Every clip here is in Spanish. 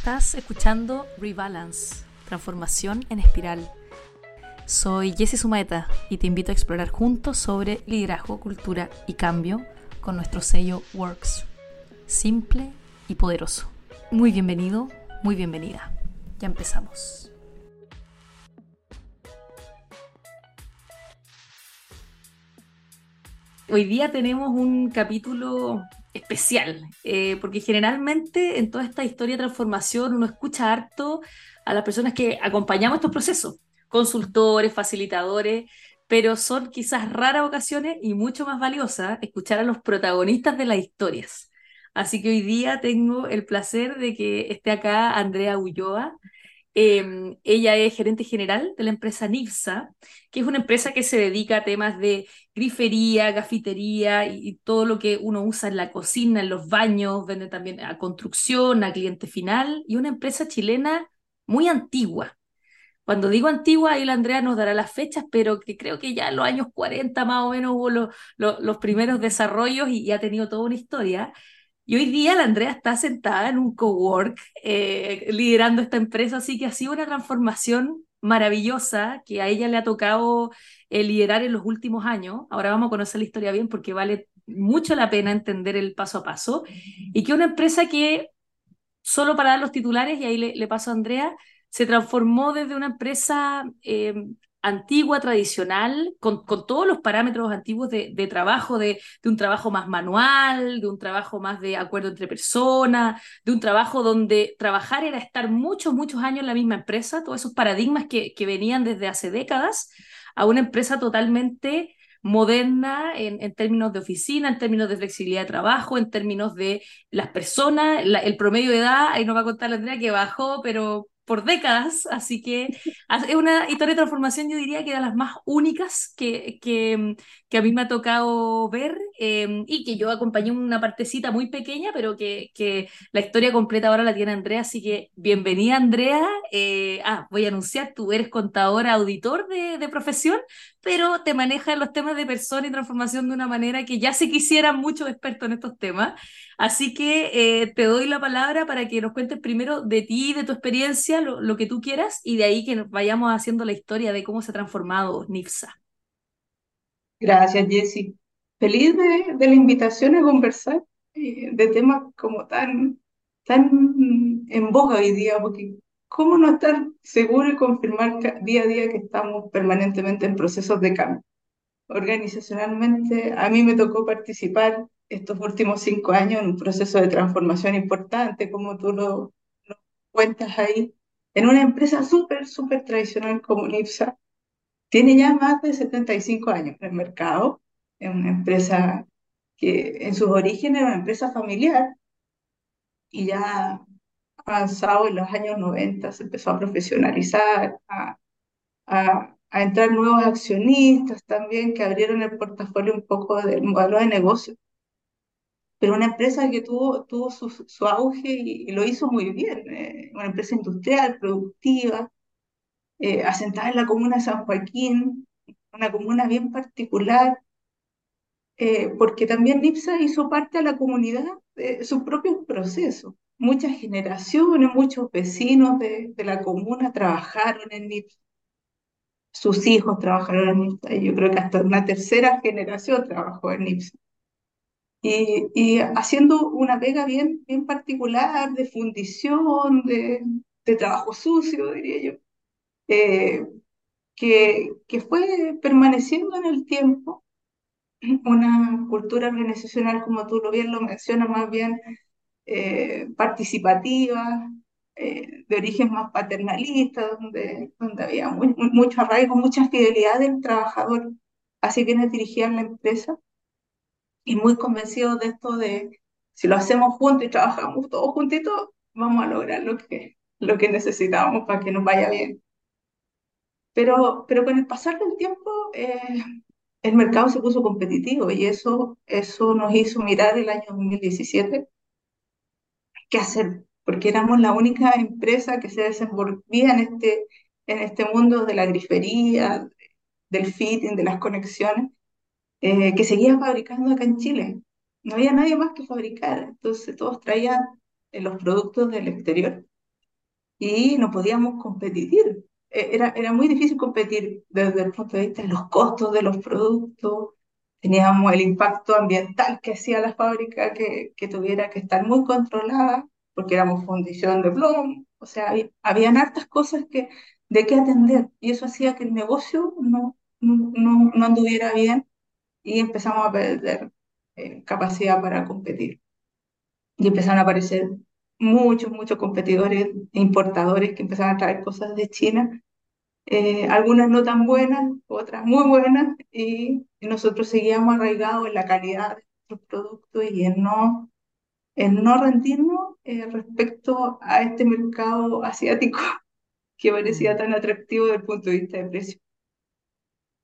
Estás escuchando Rebalance, transformación en espiral. Soy Jessie Sumaeta y te invito a explorar juntos sobre liderazgo, cultura y cambio con nuestro sello Works. Simple y poderoso. Muy bienvenido, muy bienvenida. Ya empezamos. Hoy día tenemos un capítulo especial, eh, porque generalmente en toda esta historia de transformación uno escucha harto a las personas que acompañamos estos procesos, consultores, facilitadores, pero son quizás raras ocasiones y mucho más valiosas escuchar a los protagonistas de las historias. Así que hoy día tengo el placer de que esté acá Andrea Ulloa, Em, ella es gerente general de la empresa NIFSA, que es una empresa que se dedica a temas de grifería, gafitería y, todo lo que uno usa en la cocina, en los baños, vende también a construcción, a cliente final, y una empresa chilena muy antigua. Cuando digo antigua, ahí la Andrea nos dará las fechas, pero que creo que ya en los años 40 más o menos hubo los primeros desarrollos y, y ha tenido toda una historia. Y hoy día la Andrea está sentada en un cowork eh, liderando esta empresa, así que ha sido una transformación maravillosa que a ella le ha tocado eh, liderar en los últimos años. Ahora vamos a conocer la historia bien porque vale mucho la pena entender el paso a paso. Y que una empresa que, solo para dar los titulares, y ahí le, paso a Andrea, se transformó desde una empresa eh, antigua, tradicional, con, con, todos los parámetros antiguos de, de trabajo, de, de, un trabajo más manual, de un trabajo más de acuerdo entre personas, de un trabajo donde trabajar era estar muchos, muchos años en la misma empresa, todos esos paradigmas que, que venían desde hace décadas, a una empresa totalmente moderna en, en, términos de oficina, en términos de flexibilidad de trabajo, en términos de las personas, el promedio de edad, ahí nos va a contar la Andrea que bajó, pero por décadas, así que es una historia de transformación, yo diría que de las más únicas que, que, que a mí me ha tocado ver em, y que yo acompañé una partecita muy pequeña, pero que, que, la historia completa ahora la tiene Andrea, así que bienvenida Andrea. Eh, ah, voy a anunciar, tú eres contadora, auditor de, de profesión, pero te manejas los temas de persona y transformación de una manera que ya se quisieran muchos expertos en estos temas. Así que eh, te doy la palabra para que nos cuentes primero de ti, de tu experiencia, lo, lo que tú quieras, y de ahí que vayamos haciendo la historia de cómo se ha transformado NIFSA. Gracias, Jessy. Feliz de, de la invitación a conversar eh, de temas como tan, tan en boga hoy día, porque ¿cómo no estar seguro y confirmar día a día que estamos permanentemente en procesos de cambio? Organizacionalmente, a mí me tocó participar estos últimos cinco años en un proceso de transformación importante, como tú lo, lo cuentas ahí, en una empresa súper, súper tradicional como NIPSA. Tiene ya más de 75 años en el mercado, es una empresa que en sus orígenes era una empresa familiar y ya avanzado en los años 90 se empezó a profesionalizar, a, entrar nuevos accionistas también que abrieron el portafolio un poco del modelo de negocio. Pero una empresa que tuvo, tuvo su, su auge y, y, lo hizo muy bien, eh, una empresa industrial, productiva, eh, asentada en la comuna de San Joaquín, una comuna bien particular, eh, porque también NIPSA hizo parte a la comunidad de sus propios procesos muchas generaciones, muchos vecinos de, la comuna trabajaron en NIPSA. Sus hijos trabajaron en NIPSA y yo creo que hasta una tercera generación trabajó en NIPSA. Y, y haciendo una pega bien, bien particular de fundición, de, de trabajo sucio, diría yo, eh, que, que fue permaneciendo en el tiempo una cultura organizacional, como tú lo bien lo mencionas, más bien eh, participativa, eh, de origen más paternalista, donde, donde había muy, muy, mucho arraigo, mucha fidelidad del trabajador hacia quienes dirigían la empresa y muy convencidos de esto de si lo hacemos juntos y trabajamos todos juntitos, vamos a lograr lo que, lo que necesitamos para que nos vaya bien. Pero, pero con el pasar del tiempo, eh, el mercado se puso competitivo y eso, eso nos hizo mirar el año 2017 qué hacer, porque éramos la única empresa que se desenvolvía en este, en este mundo de la grifería, del fitting, de las conexiones, eh, que seguía fabricando acá en Chile. No había nadie más que fabricar, entonces todos traían eh, los productos del exterior y no podíamos competir. E, era, era muy difícil competir desde el punto de vista de los costos de los productos, teníamos el impacto ambiental que hacía la fábrica que, que tuviera que estar muy controlada, porque éramos fundición de plomo, o sea, había, habían hartas cosas que, de qué atender, y eso hacía que el negocio no, no, no anduviera bien y empezamos a perder eh, capacidad para competir. Y empezaron a aparecer muchos, muchos competidores e importadores que empezaron a traer cosas de China, eh, algunas no tan buenas, otras muy buenas, y, y nosotros seguíamos arraigados en la calidad de nuestros productos y en no, en no rendirnos eh, respecto a este mercado asiático que parecía Mm. tan atractivo desde el punto de vista de precio.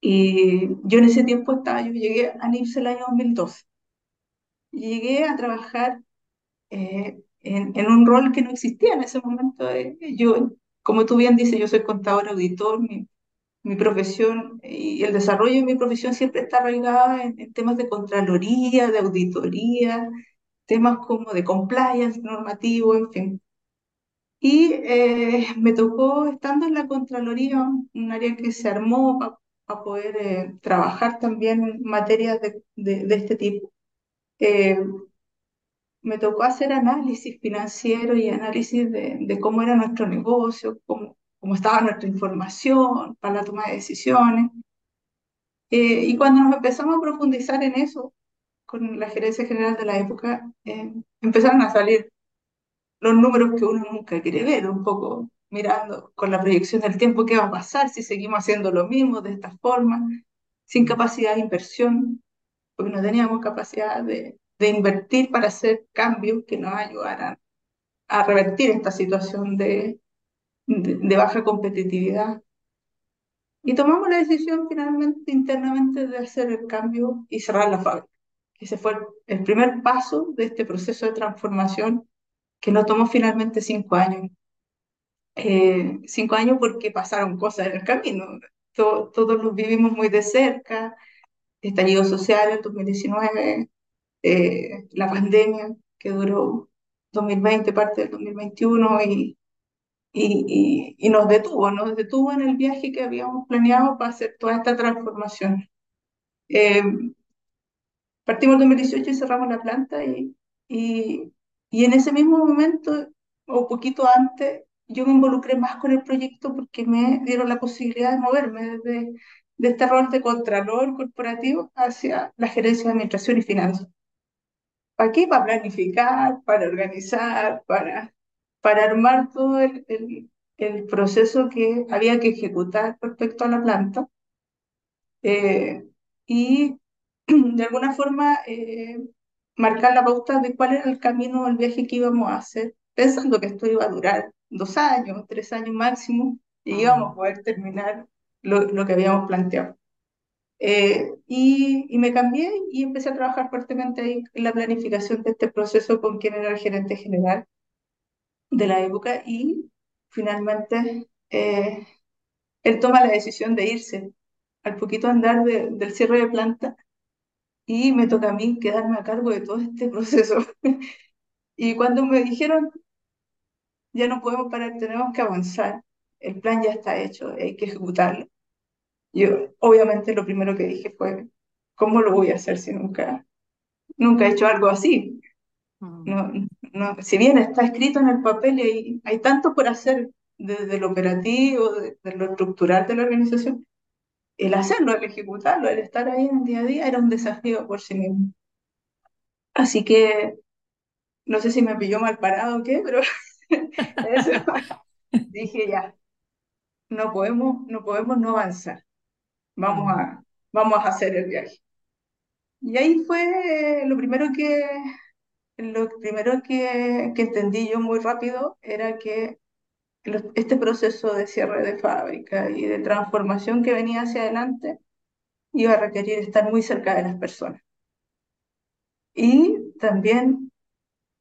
Y yo en ese tiempo estaba, yo llegué a NIPS el año 2012. Y llegué a trabajar eh, en, en un rol que no existía en ese momento. eh, yo, como tú bien dices, yo soy contador auditor, mi, mi profesión y el desarrollo de mi profesión siempre está arraigada en, en temas de contraloría, de auditoría, temas como de compliance normativo, en fin. Y eh, me tocó, estando en la Contraloría, un área que se armó para poder eh, trabajar también en materias de, de, de este tipo. Eh, me tocó hacer análisis financiero y análisis de, de cómo era nuestro negocio, cómo, cómo estaba nuestra información para la toma de decisiones. Eh, y cuando nos empezamos a profundizar en eso, con la gerencia general de la época, eh, empezaron a salir los números que uno nunca quiere ver, un poco mirando con la proyección del tiempo qué va a pasar si seguimos haciendo lo mismo de esta forma, sin capacidad de inversión, porque no teníamos capacidad de, de invertir para hacer cambios que nos ayudaran a revertir esta situación de, de, de baja competitividad. Y tomamos la decisión finalmente internamente de hacer el cambio y cerrar la fábrica. Ese fue el, primer paso de este proceso de transformación que no tomó finalmente cinco años. Eh, cinco años porque pasaron cosas en el camino. To- todos los vivimos muy de cerca, estallido social en 2019, eh, la pandemia que duró 2020, parte del 2021 y, y, y, y nos detuvo, nos detuvo en el viaje que habíamos planeado para hacer toda esta transformación. Eh, partimos en 2018 y cerramos la planta y, y, y en ese mismo momento, o poquito antes, yo me involucré más con el proyecto porque me dieron la posibilidad de moverme desde de este rol de contralor corporativo hacia la gerencia de administración y finanzas. ¿Para qué? Para planificar, para organizar, para, para armar todo el, el, el proceso que había que ejecutar respecto a la planta. Eh, y de alguna forma eh, marcar la pauta de cuál era el camino el viaje que íbamos a hacer, pensando que esto iba a durar dos años, tres años máximo, y íbamos a poder terminar lo, lo que habíamos planteado. Eh, y, y me cambié y empecé a trabajar fuertemente ahí en la planificación de este proceso con quien era el gerente general de la época y finalmente eh, él toma la decisión de irse al poquito andar de- del cierre de planta y me toca a mí quedarme a cargo de todo este proceso. Y cuando me dijeron, ya no podemos parar, tenemos que avanzar, el plan ya está hecho, hay que ejecutarlo. Yo, obviamente, lo primero que dije fue, ¿cómo lo voy a hacer si nunca, nunca he hecho algo así? Mm. No, no, si bien está escrito en el papel y hay, hay tanto por hacer desde lo operativo, de, de lo estructural de la organización, el hacerlo, el ejecutarlo, el estar ahí en el día a día era un desafío por sí mismo. Así que no sé si me pilló mal parado o qué, pero eso, dije ya, no podemos, no podemos no avanzar, vamos a, vamos a hacer el viaje. Y ahí fue lo primero que, lo primero que, que entendí yo muy rápido era que este proceso de cierre de fábrica y de transformación que venía hacia adelante iba a requerir estar muy cerca de las personas. Y también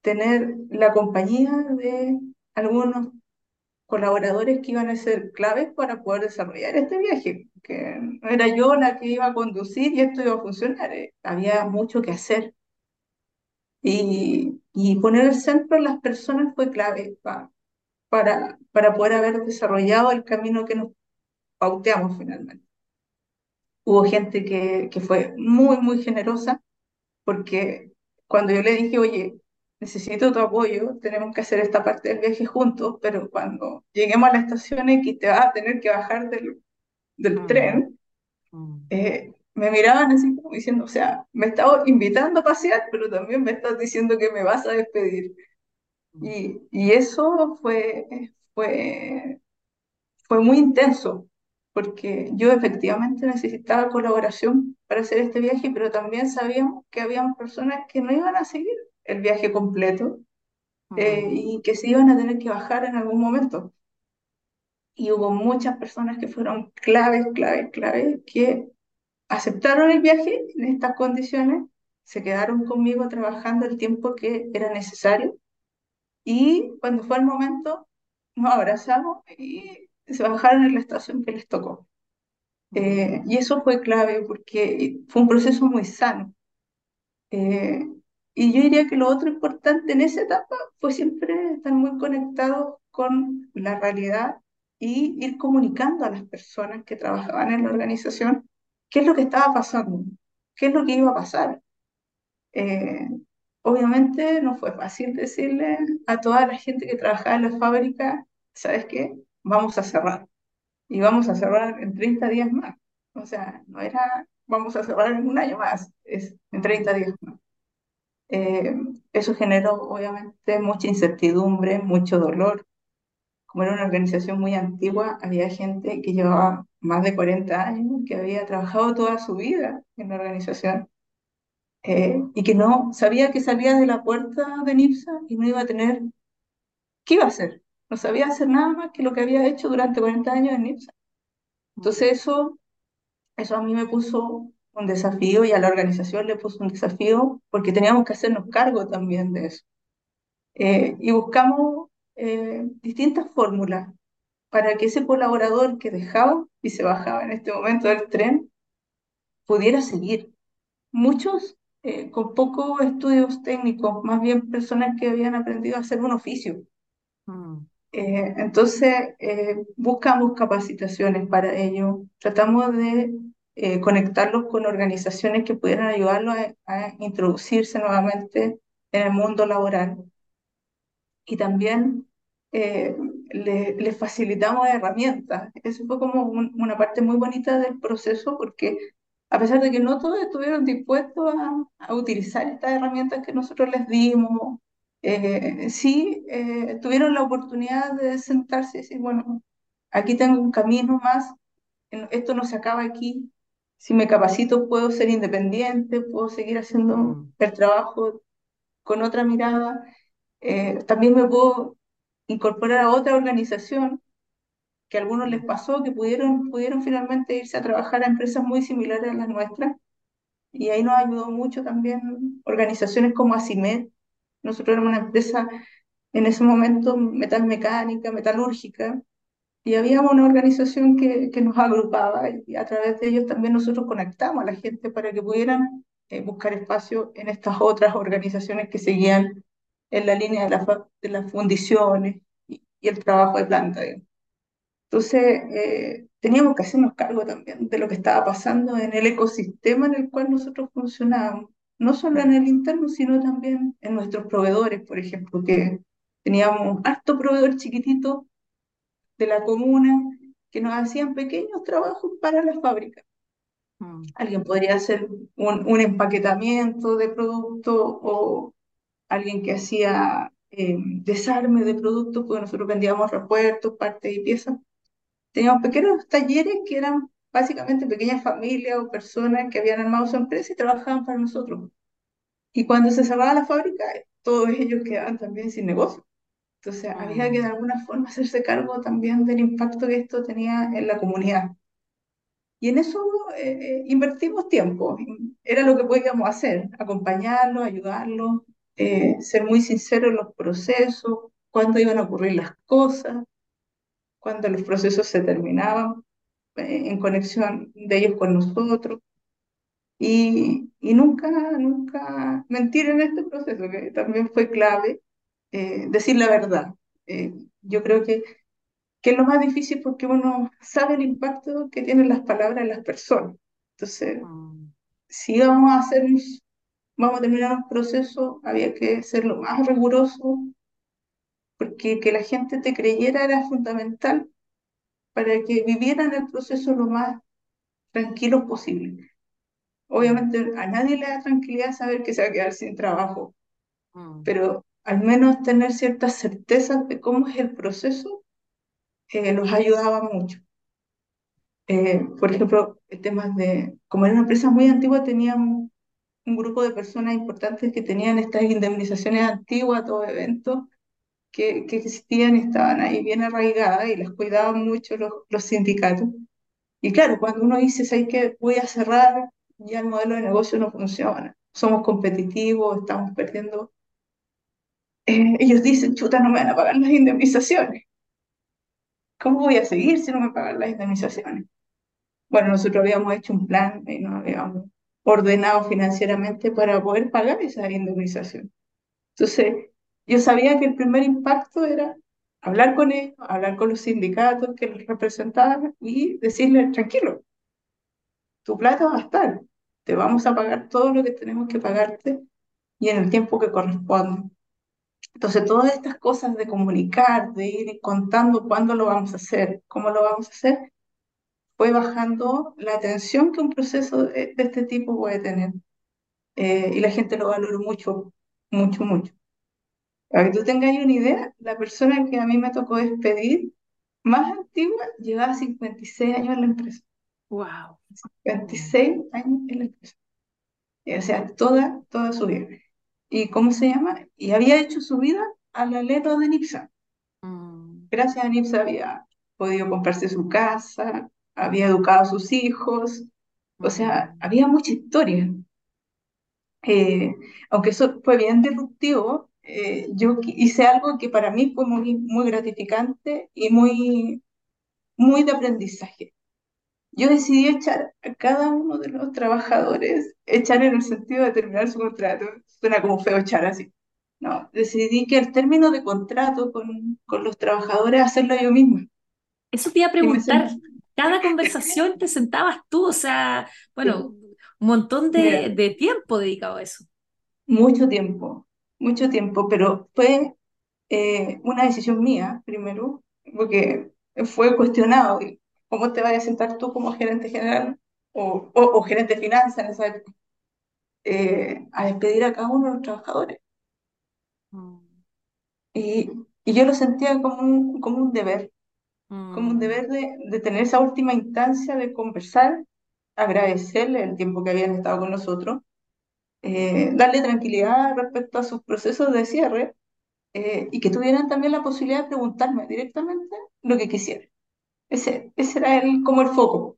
tener la compañía de algunos colaboradores que iban a ser claves para poder desarrollar este viaje, que no era yo la que iba a conducir y esto iba a funcionar, eh, había mucho que hacer. Y, y poner el centro en las personas fue clave para para, para poder haber desarrollado el camino que nos pauteamos finalmente. Hubo gente que, que fue muy, muy generosa porque cuando yo le dije, oye, necesito tu apoyo, tenemos que hacer esta parte del viaje juntos, pero cuando lleguemos a la estación X te vas a tener que bajar del, del Mm, tren, mm, eh, me miraban así como diciendo, o sea, me estás invitando a pasear, pero también me estás diciendo que me vas a despedir. mm, Y, y eso fue, fue, fue muy intenso, porque yo efectivamente necesitaba colaboración para hacer este viaje, pero también sabíamos que habían personas que no iban a seguir el viaje completo eh, y que se iban a tener que bajar en algún momento. Y hubo muchas personas que fueron claves, claves, claves, que aceptaron el viaje en estas condiciones, se quedaron conmigo trabajando el tiempo que era necesario y cuando fue el momento nos abrazamos y se bajaron en la estación que les tocó. Eh, y eso fue clave porque fue un proceso muy sano. Eh, y yo diría que lo otro importante en esa etapa fue siempre estar muy conectados con la realidad y ir comunicando a las personas que trabajaban en la organización qué es lo que estaba pasando, qué es lo que iba a pasar. Eh, obviamente no fue fácil decirle a toda la gente que trabajaba en la fábrica, ¿sabes qué? Vamos a cerrar y vamos a cerrar en 30 días más. O sea, no era vamos a cerrar en un año más, es en 30 mm, días más. Eh, eso generó obviamente mucha incertidumbre, mucho dolor. Como era una organización muy antigua, había gente que llevaba más de 40 años, que había trabajado toda su vida en la organización eh, y que no sabía que salía de la puerta de NIPSA y no iba a tener, ¿qué iba a hacer? No sabía hacer nada más que lo que había hecho durante 40 años en NIPSA. Entonces eso, eso a mí me puso un desafío y a la organización le puso un desafío porque teníamos que hacernos cargo también de eso. Eh, y buscamos eh, distintas fórmulas para que ese colaborador que dejaba y se bajaba en este momento del tren pudiera seguir. Muchos eh, con pocos estudios técnicos, más bien personas que habían aprendido a hacer un oficio. mm, Eh, entonces, eh, buscamos capacitaciones para ello, tratamos de eh, conectarlos con organizaciones que pudieran ayudarlos a, a introducirse nuevamente en el mundo laboral y también eh, le- les facilitamos herramientas. Eso fue como un- una parte muy bonita del proceso porque a pesar de que no todos estuvieron dispuestos a, a utilizar estas herramientas que nosotros les dimos, eh, sí eh, tuvieron la oportunidad de sentarse y decir, bueno, aquí tengo un camino más, esto no se acaba aquí. Si me capacito, puedo ser independiente, puedo seguir haciendo mm, el trabajo con otra mirada eh, también me puedo incorporar a otra organización que a algunos les pasó, que pudieron, pudieron finalmente irse a trabajar a empresas muy similares a las nuestras. Y ahí nos ayudó mucho también organizaciones como Asimed. Nosotros éramos una empresa en ese momento metalmecánica, metalúrgica, y había una organización que, que nos agrupaba y a través de ellos también nosotros conectamos a la gente para que pudieran eh, buscar espacio en estas otras organizaciones que seguían en la línea de, la de las fundiciones y, y el trabajo de planta. digamos. Entonces, eh, teníamos que hacernos cargo también de lo que estaba pasando en el ecosistema en el cual nosotros funcionábamos, no solo en el interno, sino también en nuestros proveedores, por ejemplo, que teníamos harto proveedor chiquitito de la comuna que nos hacían pequeños trabajos para la fábrica. mm, Alguien podría hacer un, un empaquetamiento de producto o alguien que hacía eh, desarme de productos, porque nosotros vendíamos repuestos, partes y piezas. Teníamos pequeños talleres que eran básicamente pequeñas familias o personas que habían armado su empresa y trabajaban para nosotros. Y cuando se cerraba la fábrica, todos ellos quedaban también sin negocio. Entonces había que de alguna forma hacerse cargo también del impacto que esto tenía en la comunidad. Y en eso eh, eh, invertimos tiempo. Era lo que podíamos hacer, acompañarlos, ayudarlos, eh, ser muy sinceros en los procesos, cuándo iban a ocurrir las cosas, cuándo los procesos se terminaban eh, en conexión de ellos con nosotros. Y, y nunca, nunca mentir en este proceso, que también fue clave, eh, decir la verdad. Yo creo que, que es lo más difícil porque uno sabe el impacto que tienen las palabras en las personas. Entonces, Mm, si vamos a hacer un- vamos a terminar un proceso, había que ser lo más riguroso, porque que la gente te creyera era fundamental para que vivieran el proceso lo más tranquilos posible. Obviamente a nadie le da tranquilidad saber que se va a quedar sin trabajo, mm, pero al menos tener ciertas certezas de cómo es el proceso eh, los ayudaba mucho. Eh, por ejemplo, temas de, como era una empresa muy antigua, teníamos un grupo de personas importantes que tenían estas indemnizaciones antiguas, todo eventos que, que existían y estaban ahí bien arraigadas y las cuidaban mucho los, los sindicatos. Y claro, cuando uno dice, ¿sabes qué? Voy a cerrar, ya el modelo de negocio no funciona, somos competitivos, estamos perdiendo. Eh, ellos dicen, chuta, no me van a pagar las indemnizaciones. ¿Cómo voy a seguir si no me pagan las indemnizaciones? Bueno, nosotros habíamos hecho un plan y nos habíamos ordenado financieramente para poder pagar esa indemnización. Entonces, yo sabía que el primer impacto era hablar con ellos, hablar con los sindicatos que los representaban y decirles, tranquilo, tu plata va a estar, te vamos a pagar todo lo que tenemos que pagarte y en el tiempo que corresponde. Entonces, todas estas cosas de comunicar, de ir contando cuándo lo vamos a hacer, cómo lo vamos a hacer, fue bajando la tensión que un proceso de, de este tipo puede tener. Eh, y la gente lo valoró mucho, mucho, mucho. Para que tú tengas una idea, la persona que a mí me tocó despedir, más antigua, llevaba 56 años en la empresa. wow. Mm, 26 años en la empresa. O sea, toda, toda su vida. ¿Y cómo se llama? Y había hecho su vida a la letra de Nipsa. mm, Gracias a Nipsa había podido comprarse su casa, había educado a sus hijos. O sea, había mucha historia. Eh, aunque eso fue bien disruptivo, eh, yo hice algo que para mí fue muy, muy gratificante y muy, muy de aprendizaje. Yo decidí echar a cada uno de los trabajadores, echar en el sentido de terminar su contrato. Suena como feo echar así. No, decidí que al término de contrato con, con los trabajadores hacerlo yo misma. Eso te iba a preguntar. Cada conversación te sentabas tú, o sea, bueno, un montón de, de tiempo dedicado a eso. mucho tiempo, mucho tiempo, pero fue eh, una decisión mía, primero, porque fue cuestionado. y ¿Cómo te vas a sentar tú como gerente general o, o, o gerente de finanzas en esa época, eh, a despedir a cada uno de los trabajadores? Mm, Y, y yo lo sentía como un, como un deber, como un mm, deber de, de tener esa última instancia de conversar, agradecerle el tiempo que habían estado con nosotros, eh, darle tranquilidad respecto a sus procesos de cierre eh, y que tuvieran también la posibilidad de preguntarme directamente lo que quisieran. Ese, ese era el, como el foco.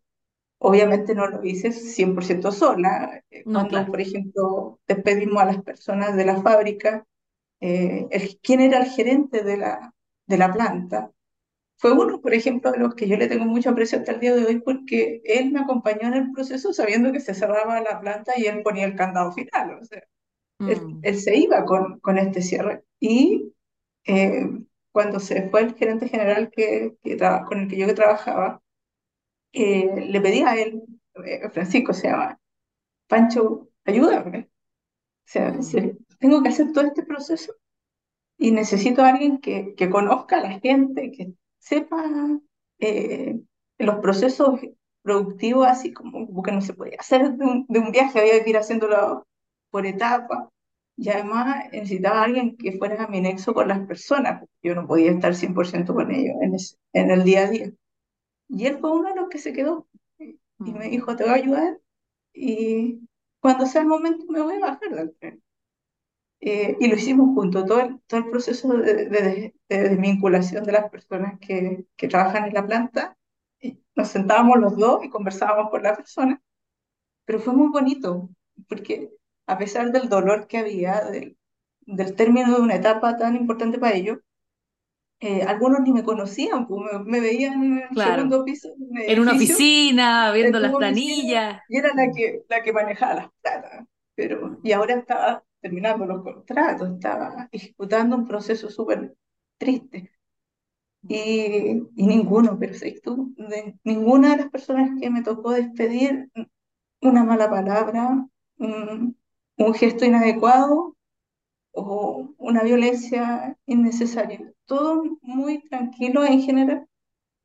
Obviamente no lo hice 100% sola. Eh, No, Cuando, claro. por ejemplo, despedimos a las personas de la fábrica, eh, el, quién era el gerente de la, de la planta, fue uno, por ejemplo, de los que yo le tengo mucho aprecio hasta el día de hoy porque él me acompañó en el proceso sabiendo que se cerraba la planta y él ponía el candado final. O sea, él, Mm, él se iba con, con este cierre. Y eh, cuando se fue el gerente general que, que con el que yo que trabajaba, eh, le pedí a él, eh, Francisco se llama, Pancho, ayúdame. O sea, mm, se- tengo que hacer todo este proceso y necesito a alguien que, que conozca a la gente, que sepa eh, los procesos productivos, así como, como que no se podía hacer de un, de un viaje, había que ir haciéndolo por etapas. Y además necesitaba a alguien que fuera mi nexo con las personas, porque yo no podía estar 100% con ellos en, ese- en el día a día. Y él fue uno de los que se quedó y me mm, dijo, te voy a ayudar y cuando sea el momento me voy a bajar del tren. Eh, y lo hicimos juntos, todo el, todo el proceso de, de, de desvinculación de las personas que, que trabajan en la planta. Y nos sentábamos los dos y conversábamos con la persona, pero fue muy bonito, porque a pesar del dolor que había, del, del término de una etapa tan importante para ellos, eh, algunos ni me conocían, pues me, me veían en el claro. segundo piso de un En una oficina, viendo en las oficina planillas. y era la Mm, que, la que manejaba las plata. Pero, y ahora estaba terminando los contratos, estaba ejecutando un proceso súper triste. y, y ninguno, pero ¿sabes tú? De ninguna de las personas que me tocó despedir, una mala palabra, un, un gesto inadecuado o una violencia innecesaria. Todo muy tranquilo en general,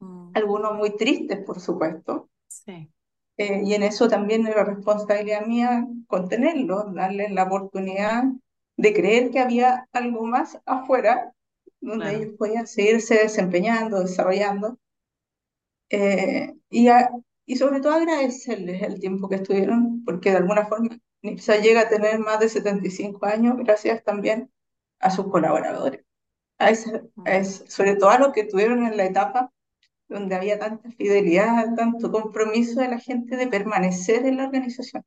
mm, algunos muy tristes, por supuesto. sí, Eh, y en eso también era responsabilidad mía contenerlos, darles la oportunidad de creer que había algo más afuera donde claro. ellos podían seguirse desempeñando, desarrollando. Eh, y, a- y sobre todo agradecerles el tiempo que estuvieron, porque de alguna forma NIPSA llega a tener más de 75 años gracias también a sus colaboradores, a ese- a ese- sobre todo a los que estuvieron en la etapa donde había tanta fidelidad, tanto compromiso de la gente de permanecer en la organización.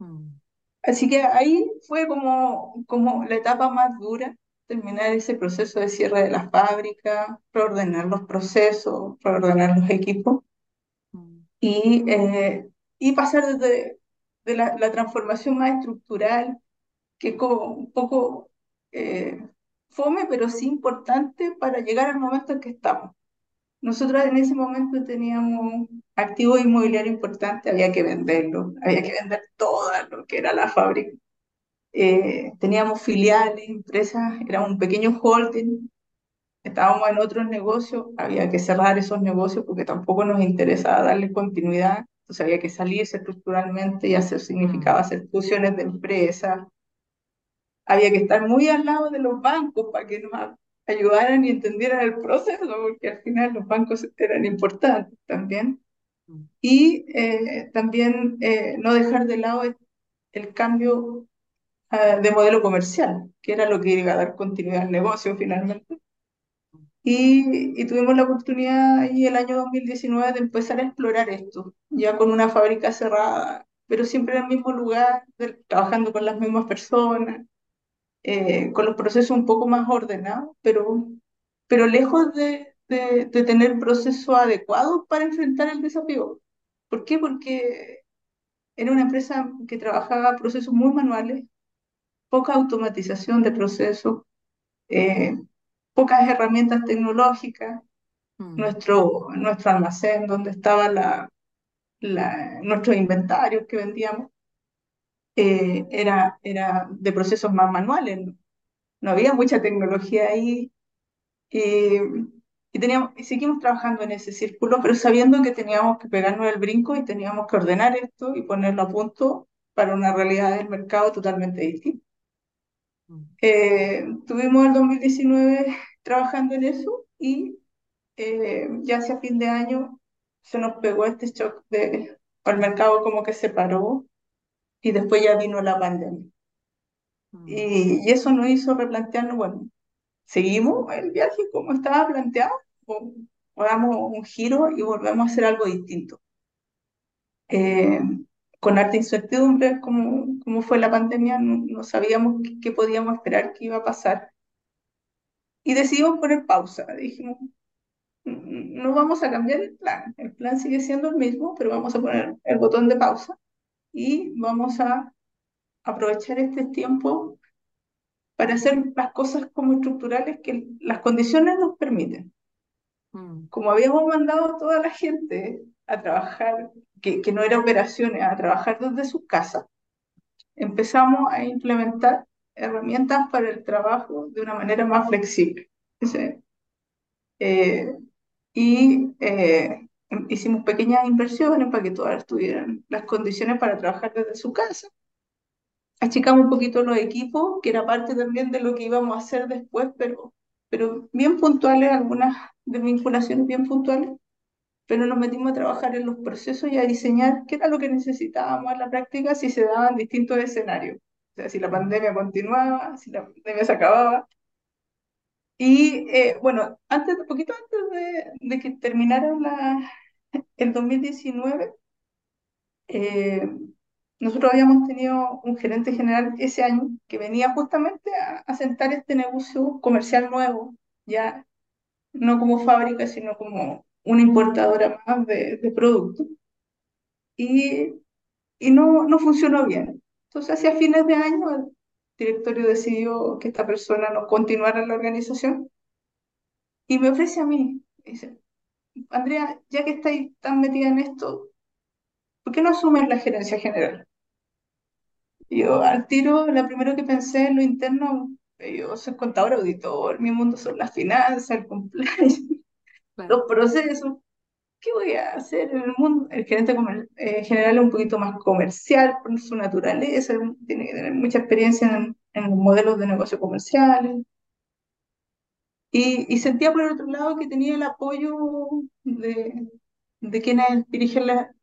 mm, Así que ahí fue como, como la etapa más dura, terminar ese proceso de cierre de la fábrica, reordenar los procesos, reordenar los equipos mm, y, eh, y pasar desde de la, la transformación más estructural, que es como un poco eh, fome, pero sí importante para llegar al momento en que estamos. Nosotros en ese momento teníamos activos inmobiliarios importantes, había que venderlos, había que vender todo lo que era la fábrica. Eh, teníamos filiales, empresas, era un pequeño holding, estábamos en otros negocios, había que cerrar esos negocios porque tampoco nos interesaba darle continuidad, entonces había que salirse estructuralmente y hacer, significaba mm, hacer fusiones de empresas, había que estar muy al lado de los bancos para que nos ayudaran y entendieran el proceso, porque al final los bancos eran importantes también. mm, Y eh, también eh, no dejar de lado el, el cambio ah, de modelo comercial, que era lo que iba a dar continuidad al negocio finalmente. Y, y tuvimos la oportunidad ahí el año 2019 de empezar a explorar esto, ya con una fábrica cerrada, pero siempre en el mismo lugar, de- trabajando con las mismas personas, eh, con los procesos un poco más ordenados, pero, pero lejos de, de, de tener procesos adecuados para enfrentar el desafío. ¿Por qué? Porque era una empresa que trabajaba procesos muy manuales, poca automatización de procesos, eh, pocas herramientas tecnológicas. mm, Nuestro, nuestro almacén, donde estaban la, la, nuestros inventarios que vendíamos, eh, era, era de procesos más manuales. No, había mucha tecnología ahí. Y, y, teníamos, y seguimos trabajando en ese círculo, pero sabiendo que teníamos que pegarnos el brinco y teníamos que ordenar esto y ponerlo a punto para una realidad del mercado totalmente distinta. Eh, tuvimos el 2019 trabajando en eso y eh, ya hacia fin de año se nos pegó este shock de el mercado como que se paró y después ya vino la pandemia. mm, Y, y eso nos hizo replantearnos, bueno, ¿seguimos el viaje como estaba planteado o, o damos un giro y volvemos a hacer algo distinto? Eh, con harta incertidumbre, como, como fue la pandemia, no, no sabíamos qué, qué podíamos esperar que iba a pasar y decidimos poner pausa. Dijimos, no vamos a cambiar el plan. El plan sigue siendo el mismo, pero vamos a poner el botón de pausa y vamos a aprovechar este tiempo para hacer las cosas como estructurales que las condiciones nos permiten. mm, Como habíamos mandado a toda la gente a trabajar, que, que no era operaciones, a trabajar desde sus casas, empezamos a implementar herramientas para el trabajo de una manera más flexible. Ese, eh, y eh, hicimos pequeñas inversiones para que todas tuvieran las condiciones para trabajar desde su casa. Achicamos un poquito los equipos, que era parte también de lo que íbamos a hacer después, pero, pero bien puntuales, algunas desvinculaciones bien puntuales, pero nos metimos a trabajar en los procesos y a diseñar qué era lo que necesitábamos en la práctica si se daban distintos escenarios. O sea, si la pandemia continuaba, si la pandemia se acababa, y eh, bueno, antes, poquito antes de, de que terminara la, el 2019, eh, nosotros habíamos tenido un gerente general ese año que venía justamente a, a sentar este negocio comercial nuevo, ya no como fábrica, sino como una importadora más de, productos. Y, y no, no funcionó bien. Entonces, hacia fines de año, el directorio decidió que esta persona no continuara en la organización y me ofrece a mí, dice, Andrea, ya que estáis tan metida en esto, ¿por qué no asumes la gerencia general? Yo al tiro, la primero que pensé en lo interno, yo soy contador auditor, mi mundo son las finanzas, el compliance, Claro. los procesos. ¿Qué voy a hacer en el mundo? El gerente eh, general es un poquito más comercial por su naturaleza, tiene que tener mucha experiencia en, en los modelos de negocio comerciales. Y, y sentía por el otro lado que tenía el apoyo de, de quienes dirigen la,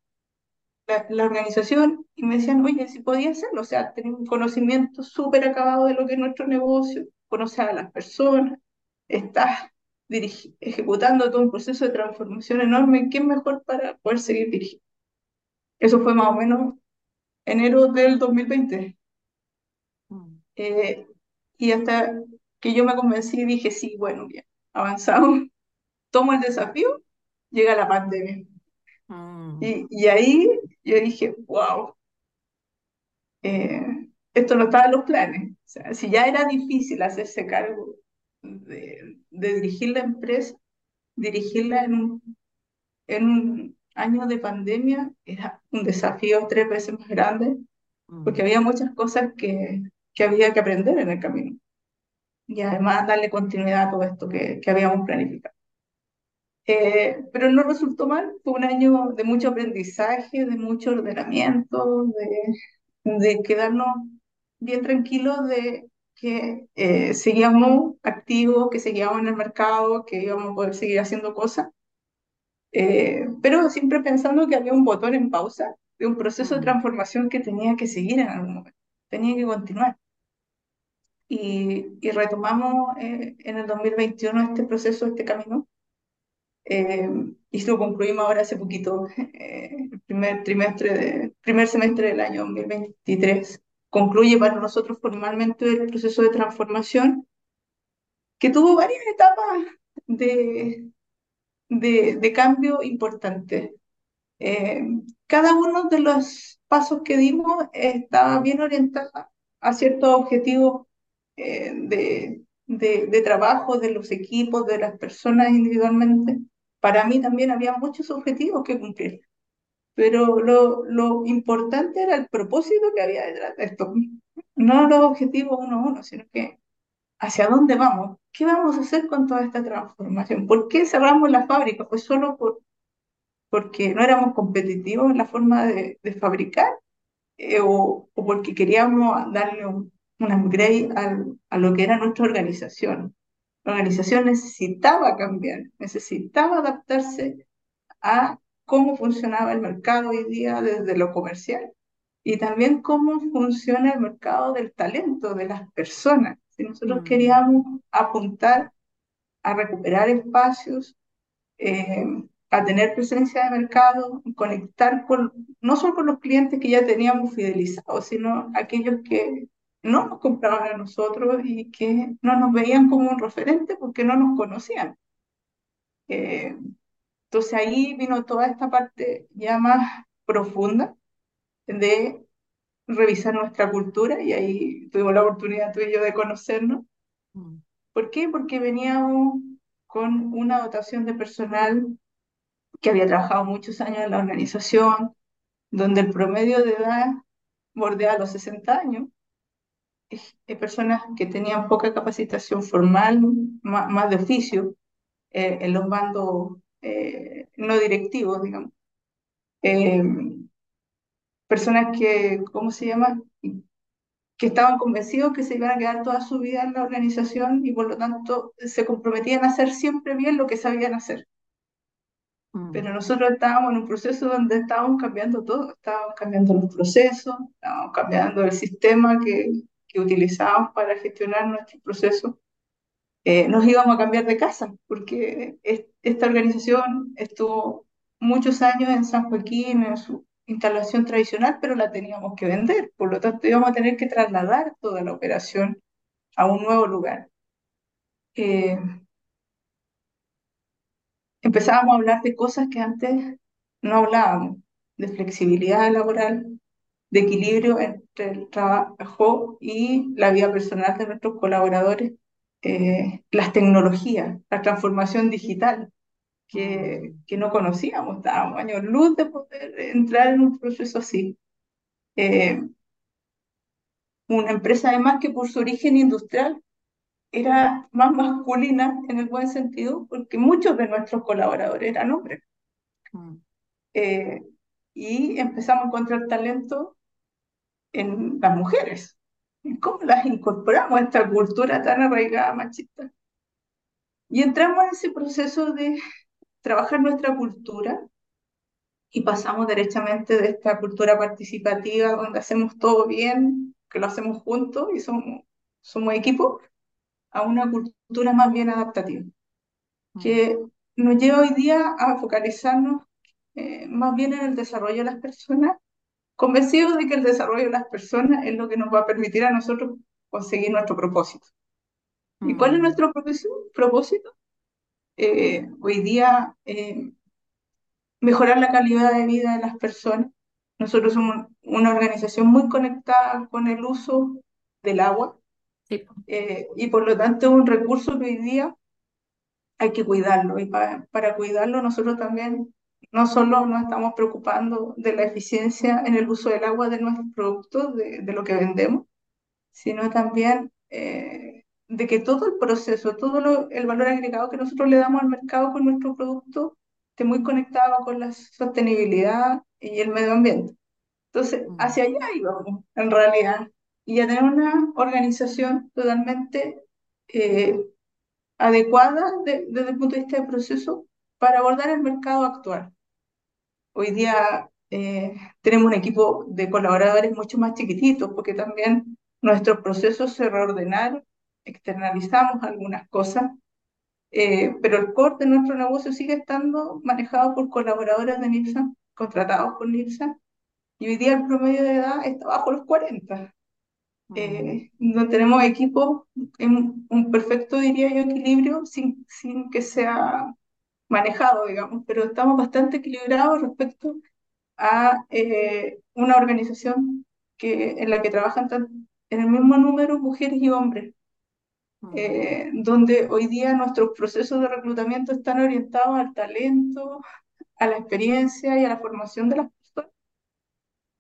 la, la organización y me decían, oye, si podía hacerlo, o sea, tener un conocimiento súper acabado de lo que es nuestro negocio, conocer a las personas, estás ejecutando todo un proceso de transformación enorme, ¿qué mejor para poder seguir dirigiendo? Eso fue más o menos enero del 2020. Mm, Eh, y hasta que yo me convencí y dije, sí, bueno, bien, avanzamos, tomo el desafío, llega la pandemia. mm, Y, y ahí yo dije, wow, eh, esto no estaba en los planes. O sea, si ya era difícil hacerse cargo de, de dirigir la empresa, dirigirla en un, en un año de pandemia era un desafío tres veces más grande, porque mm, había muchas cosas que, que había que aprender en el camino. Y además darle continuidad a todo esto que, que habíamos planificado. Eh, pero no resultó mal, fue un año de mucho aprendizaje, de mucho ordenamiento, de, de quedarnos bien tranquilos de que eh, seguíamos activos, que seguíamos en el mercado, que íbamos a poder seguir haciendo cosas, eh, pero siempre pensando que había un botón en pausa de un proceso de transformación que tenía que seguir en algún momento, tenía que continuar. Y, y retomamos eh, en el 2021 este proceso, este camino eh, y lo concluimos ahora hace poquito, eh, el primer trimestre, de, primer semestre del año 2023. Concluye para nosotros formalmente el proceso de transformación que tuvo varias etapas de, de, de cambio importantes. Eh, cada uno de los pasos que dimos estaba bien orientado a ciertos objetivos eh, de, de, de trabajo de los equipos, de las personas individualmente. Para mí también había muchos objetivos que cumplir, pero lo, lo importante era el propósito que había detrás de esto. No los objetivos uno a uno, sino que hacia dónde vamos, qué vamos a hacer con toda esta transformación, por qué cerramos la fábrica, pues solo por, porque no éramos competitivos en la forma de, de fabricar eh, o, o porque queríamos darle un, un upgrade al, a lo que era nuestra organización. La organización necesitaba cambiar, necesitaba adaptarse a cómo funcionaba el mercado hoy día desde lo comercial y también cómo funciona el mercado del talento, de las personas. Si nosotros mm, queríamos apuntar a recuperar espacios, eh, a tener presencia de mercado, conectar con, no solo con los clientes que ya teníamos fidelizados, sino aquellos que no nos compraban a nosotros y que no nos veían como un referente porque no nos conocían. Eh, entonces ahí vino toda esta parte ya más profunda de revisar nuestra cultura y ahí tuvimos la oportunidad tú y yo de conocernos. mm, ¿Por qué? Porque veníamos con una dotación de personal que había trabajado muchos años en la organización, donde el promedio de edad bordea los 60 años, eh, personas que tenían poca capacitación formal, más, más de oficio, eh, en los bandos eh, no directivos, digamos. Eh, personas que, ¿cómo se llama? que estaban convencidos que se iban a quedar toda su vida en la organización y por lo tanto se comprometían a hacer siempre bien lo que sabían hacer. mm, Pero nosotros estábamos en un proceso donde estábamos cambiando todo, estábamos cambiando los procesos, estábamos cambiando el sistema que, que utilizábamos para gestionar nuestros procesos. Eh, nos íbamos a cambiar de casa, porque es- esta organización estuvo muchos años en San Joaquín, en su instalación tradicional, pero la teníamos que vender. Por lo tanto, íbamos a tener que trasladar toda la operación a un nuevo lugar. Eh, empezábamos a hablar de cosas que antes no hablábamos, de flexibilidad laboral, de equilibrio entre el trabajo y la vida personal de nuestros colaboradores. eh, las tecnologías, la transformación digital que, que no conocíamos, estábamos años luz de poder entrar en un proceso así. Eh, una empresa además que por su origen industrial era más masculina en el buen sentido, porque muchos de nuestros colaboradores eran hombres. mm, Eh, y empezamos a encontrar talento en las mujeres. ¿Cómo las incorporamos a esta cultura tan arraigada machista? Y entramos en ese proceso de trabajar nuestra cultura y pasamos derechamente de esta cultura participativa donde hacemos todo bien, que lo hacemos juntos y somos, somos equipo, a una cultura más bien adaptativa, mm, que nos lleva hoy día a focalizarnos eh, más bien en el desarrollo de las personas, convencidos de que el desarrollo de las personas es lo que nos va a permitir a nosotros conseguir nuestro propósito. ¿Y cuál es mm, nuestro propósito? Eh, hoy día eh, mejorar la calidad de vida de las personas. Nosotros somos una organización muy conectada con el uso del agua sí, eh, y por lo tanto es un recurso que hoy día hay que cuidarlo y pa- para cuidarlo nosotros también no solo nos estamos preocupando de la eficiencia en el uso del agua de nuestros productos, de, de lo que vendemos, sino también eh, de que todo el proceso, todo lo- el valor agregado que nosotros le damos al mercado con nuestro producto esté muy conectado con la sostenibilidad y el medio ambiente. Entonces, Mm, hacia allá íbamos, en realidad, y a tener una organización totalmente eh, adecuada de- desde el punto de vista de proceso para abordar el mercado actual. Hoy día eh, tenemos un equipo de colaboradores mucho más chiquititos porque también nuestros procesos se reordenaron, externalizamos algunas cosas, eh, pero el core de nuestro negocio sigue estando manejado por colaboradores de Nipsa, contratados por Nipsa, y hoy día el promedio de edad está bajo los 40. mm, Eh, no tenemos equipos en un perfecto, diría yo, equilibrio sin, sin que sea manejado, digamos, pero estamos bastante equilibrados respecto a eh, una organización que, en la que trabajan tan- en el mismo número mujeres y hombres, mm, eh, donde hoy día nuestros procesos de reclutamiento están orientados al talento, a la experiencia y a la formación de las personas,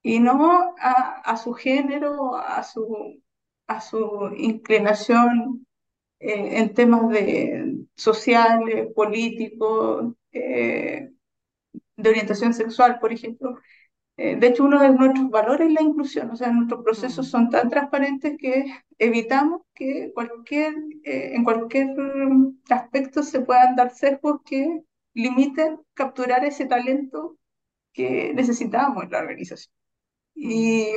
y no a, a su género, a su, a su inclinación eh, en temas de sociales, políticos, eh, de orientación sexual, por ejemplo. Eh, de hecho, uno de nuestros valores es la inclusión, o sea, nuestros procesos mm, son tan transparentes que evitamos que cualquier, eh, en cualquier aspecto se puedan dar sesgos que limiten capturar ese talento que necesitamos en la organización. mm, Y,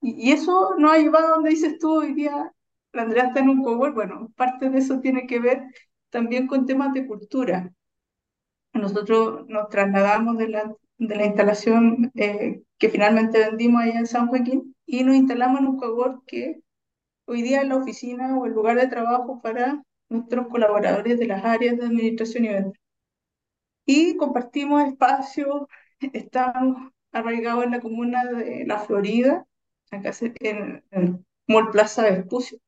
y eso nos ha llevado a donde dices tú hoy día, Andrea está en un cowork, bueno, parte de eso tiene que ver también con temas de cultura. Nosotros nos trasladamos de la, de la instalación eh, que finalmente vendimos allá en San Joaquín y nos instalamos en un cowork que hoy día es la oficina o el lugar de trabajo para nuestros colaboradores de las áreas de administración y venta. Y compartimos espacios, estamos arraigados en la comuna de La Florida, acá en el Mall Plaza Vespucio.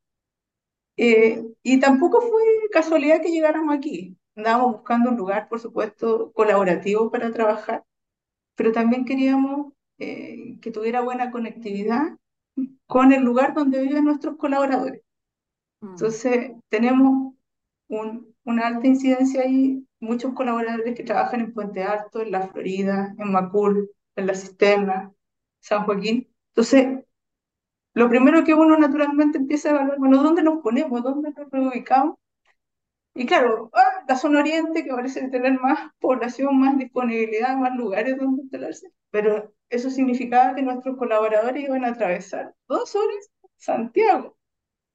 Eh, y tampoco fue casualidad que llegáramos aquí. Andábamos buscando un lugar, por supuesto, colaborativo para trabajar pero también queríamos eh, que tuviera buena conectividad con el lugar donde viven nuestros colaboradores. mm, Entonces, tenemos un- una alta incidencia ahí, muchos colaboradores que trabajan en Puente Alto, en La Florida, en Macul, en La Cisterna, San Joaquín. Entonces, lo primero que uno naturalmente empieza a evaluar, bueno, ¿dónde nos ponemos? ¿Dónde nos reubicamos? Y claro, ah, la zona oriente que parece tener más población, más disponibilidad, más lugares donde instalarse, pero eso significaba que nuestros colaboradores iban a atravesar dos horas Santiago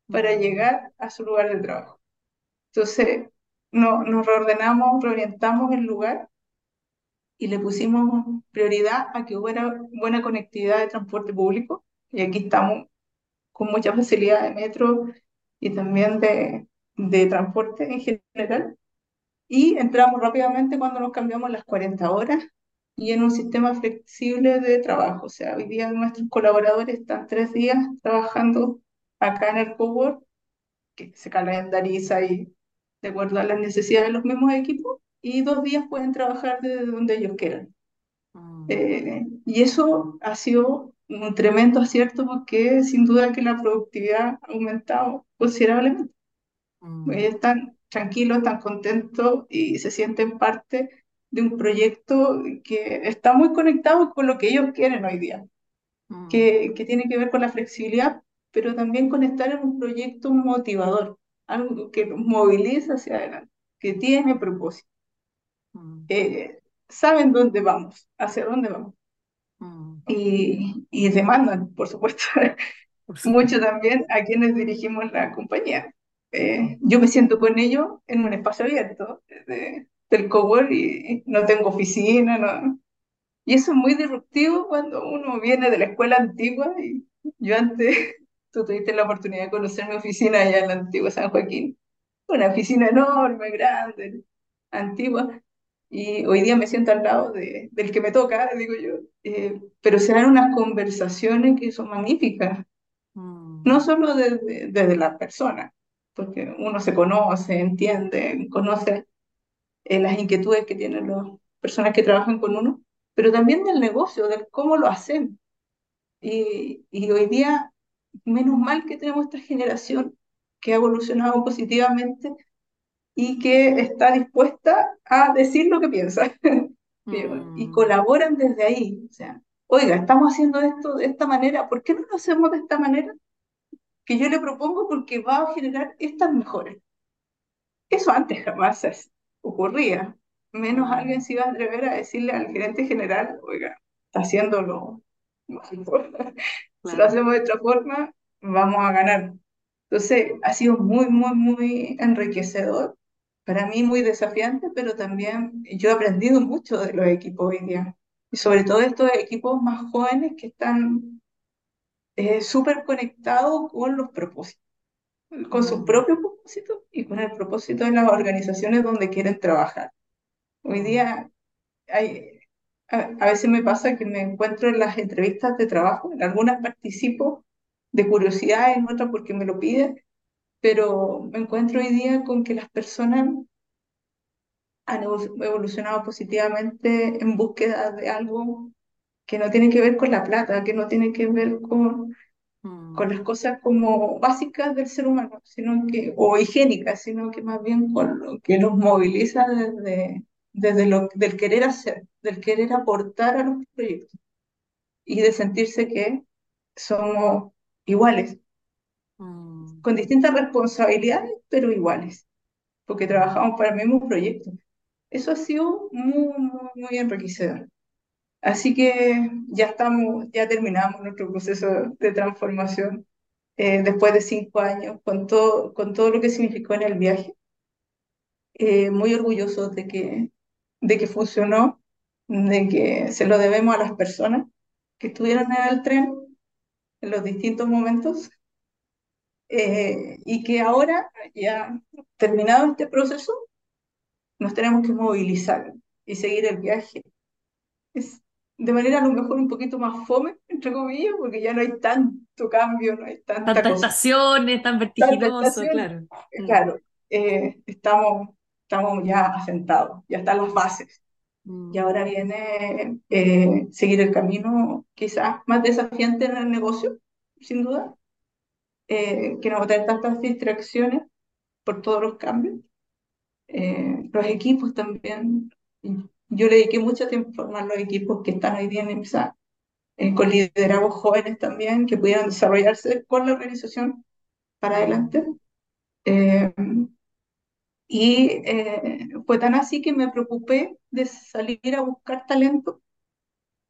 para llegar a su lugar de trabajo. Entonces, no, nos reordenamos, reorientamos el lugar y le pusimos prioridad a que hubiera buena conectividad de transporte público. Y aquí estamos con mucha facilidad de metro y también de, de transporte en general. Y entramos rápidamente cuando nos cambiamos las 40 horas y en un sistema flexible de trabajo. O sea, hoy día nuestros colaboradores están tres días trabajando acá en el cowork que se calendariza y de acuerdo a las necesidades de los mismos equipos, y dos días pueden trabajar desde donde ellos quieran. Mm, Eh, y eso ha sido un tremendo acierto porque sin duda que la productividad ha aumentado considerablemente. mm, Ellos están tranquilos, están contentos y se sienten parte de un proyecto que está muy conectado con lo que ellos quieren hoy día, mm, que, que tiene que ver con la flexibilidad, pero también con estar en un proyecto motivador, algo que los moviliza hacia adelante, que tiene propósito. mm, Eh, saben dónde vamos, hacia dónde vamos. Mm. Y, y demandan, por supuesto, Por mucho supuesto. también a quienes dirigimos la compañía. Eh, yo me siento con ellos en un espacio abierto de- del cowork y no tengo oficina, no. Y eso es muy disruptivo cuando uno viene de la escuela antigua y yo antes, tú tuviste la oportunidad de conocer mi oficina allá en la antigua San Joaquín, una oficina enorme, grande, antigua, y hoy día me siento al lado de, del que me toca, digo yo, Eh, pero se dan unas conversaciones que son magníficas no Mm, solo desde, desde la persona, porque uno se conoce, entiende, conoce eh, las inquietudes que tienen las personas que trabajan con uno, pero también del negocio, del cómo lo hacen. Y, y hoy día, menos mal que tenemos esta generación que ha evolucionado positivamente y que está dispuesta a decir lo que piensa. Y mm, colaboran desde ahí. O sea, oiga, estamos haciendo esto de esta manera, ¿por qué no lo hacemos de esta manera? que yo le propongo porque va a generar estas mejoras. Eso antes jamás ocurría. Menos alguien mm, se iba a atrever a decirle al gerente general, oiga, está haciéndolo mal. Si lo hacemos de otra forma, vamos a ganar. Entonces, ha sido muy, muy, muy enriquecedor. Para mí muy desafiante, pero también yo he aprendido mucho de los equipos hoy día. Y sobre todo estos equipos más jóvenes que están eh, súper conectados con los propósitos con su Mm, propio propósito y con el propósito de las organizaciones donde quieren trabajar. Hoy día hay, a, a veces me pasa que me encuentro en las entrevistas de trabajo, en algunas participo de curiosidad, en otras porque me lo piden, pero me encuentro hoy día con que las personas han evo- evolucionado positivamente en búsqueda de algo que no tiene que ver con la plata, que no tiene que ver con con mm, las cosas como básicas del ser humano, sino que, o higiénicas, sino que más bien con lo que nos moviliza desde, desde lo, del querer hacer, del querer aportar a los proyectos y de sentirse que somos iguales, mm, con distintas responsabilidades, pero iguales, porque trabajamos para el mismo proyecto. Eso ha sido muy, muy, muy enriquecedor. Así que ya estamos, ya terminamos nuestro proceso de transformación eh, después de cinco años, con todo, con todo lo que significó en el viaje. Eh, muy orgullosos de que, de que funcionó, de que se lo debemos a las personas que estuvieron en el tren en los distintos momentos eh, y que ahora, ya terminado este proceso, nos tenemos que movilizar y seguir el viaje. Es de manera a lo mejor un poquito más fome, entre comillas, porque ya no hay tanto cambio, no hay tanta Tantas estaciones, tan vertiginoso, claro. eh, claro, eh, estamos, estamos ya asentados, ya están las bases. Y mm, ahora viene eh, seguir el camino quizás más desafiante en el negocio, sin duda, eh, que no va a tener tantas distracciones por todos los cambios. Eh, los equipos también, yo le dediqué mucho tiempo a formar los equipos que están hoy día en IMSA, eh, con liderazgos jóvenes también, que pudieran desarrollarse con la organización para adelante. Eh, Y eh, fue tan así que me preocupé de salir a buscar talento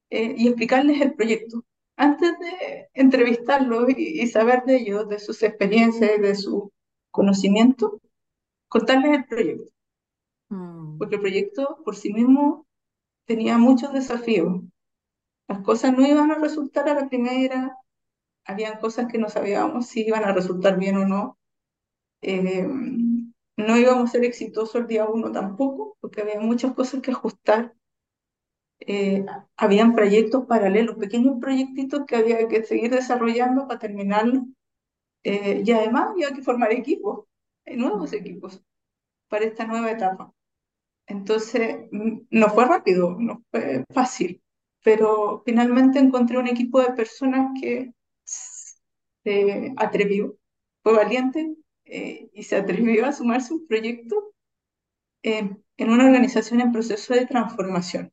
eh, y explicarles el proyecto. Antes de entrevistarlos y, y saber de ellos, de sus experiencias, de su conocimiento, contarles el proyecto. mm, Porque el proyecto por sí mismo tenía muchos desafíos. Las cosas no iban a resultar a la primera, habían cosas que no sabíamos si iban a resultar bien o no. Eh, no íbamos a ser exitosos el día uno tampoco, porque había muchas cosas que ajustar eh, habían proyectos paralelos, pequeños proyectitos que había que seguir desarrollando para terminarlo. Eh, y además había que formar equipos, eh, nuevos equipos para esta nueva etapa. Entonces, mm, no fue rápido, no fue fácil, pero finalmente encontré un equipo de personas que se atrevió, fue valiente eh, y se atrevió a sumarse a un proyecto eh, en una organización en proceso de transformación.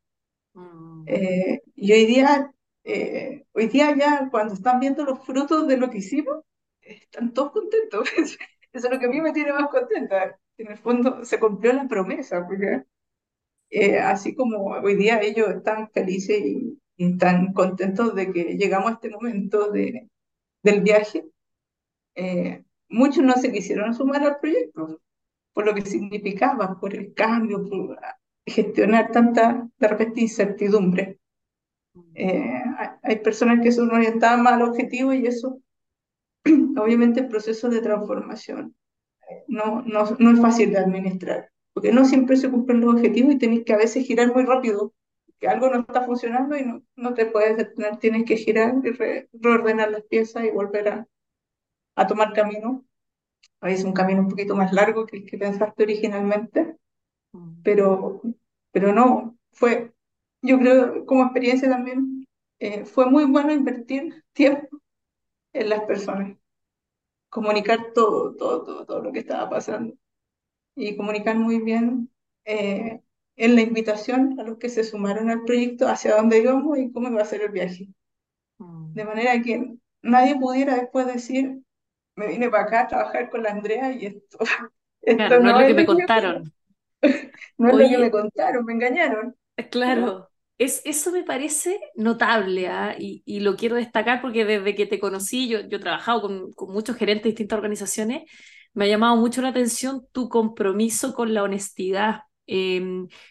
Eh, y hoy día, eh, hoy día ya cuando están viendo los frutos de lo que hicimos, están todos contentos. Eso es lo que a mí me tiene más contenta. En el fondo se cumplió la promesa, porque eh, así como hoy día ellos están felices y, y están contentos de que llegamos a este momento de, del viaje, eh, muchos no se quisieron sumar al proyecto por lo que significaba, por el cambio, por gestionar tanta, de repente, incertidumbre. Eh, hay, personas que son orientadas más al objetivo y eso, obviamente, el proceso de transformación no, no, no es fácil de administrar, porque no siempre se cumplen los objetivos y tenés que a veces girar muy rápido, que algo no está funcionando y no, no te puedes detener, tienes que girar y re- reordenar las piezas y volver a, a tomar camino. A veces un camino un poquito más largo que el que pensaste originalmente, pero, pero no, fue, yo creo, como experiencia también, eh, fue muy bueno invertir tiempo en las personas, comunicar todo, todo, todo, todo lo que estaba pasando y comunicar muy bien eh, en la invitación a los que se sumaron al proyecto hacia dónde íbamos y cómo iba a ser el viaje. De mm. manera que nadie pudiera después decir, me vine para acá a trabajar con la Andrea y esto, Claro, no es no lo es que me lo que me pasó, contaron. no es lo que me Oye, contaron, me engañaron. ¿no? claro, es, eso me parece notable, ¿ah? Y, y lo quiero destacar porque desde que te conocí, yo, yo he trabajado con, con muchos gerentes de distintas organizaciones, me ha llamado mucho la atención tu compromiso con la honestidad. Eh,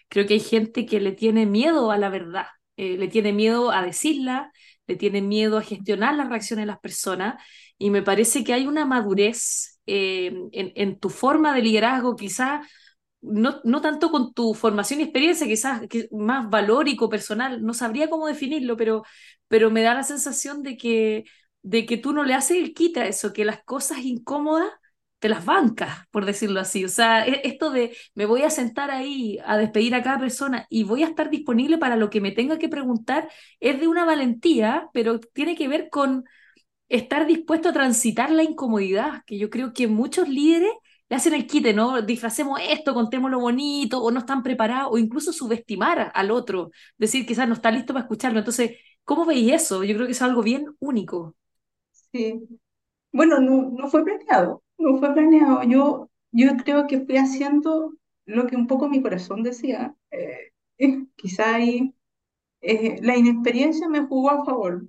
creo que hay gente que le tiene miedo a la verdad, eh, le tiene miedo a decirla, le tiene miedo a gestionar las reacciones de las personas, y me parece que hay una madurez eh, en, en tu forma de liderazgo, quizás no, no tanto con tu formación y experiencia, quizás más valórico, personal, no sabría cómo definirlo, pero, pero me da la sensación de que, de que tú no le haces el quita eso, que las cosas incómodas te las bancas, por decirlo así. O sea, e- esto de me voy a sentar ahí a despedir a cada persona y voy a estar disponible para lo que me tenga que preguntar, es de una valentía, pero tiene que ver con estar dispuesto a transitar la incomodidad, que yo creo que muchos líderes le hacen el quite, ¿no? Disfracemos esto, contemos lo bonito, o no están preparados, o incluso subestimar al otro, decir quizás no está listo para escucharlo. Entonces, ¿cómo veis eso? Yo creo que es algo bien único. Sí. Bueno, no, no fue planeado, no fue planeado. Yo, yo creo que fui haciendo lo que un poco mi corazón decía. Eh, eh, quizá ahí eh, la inexperiencia me jugó a favor,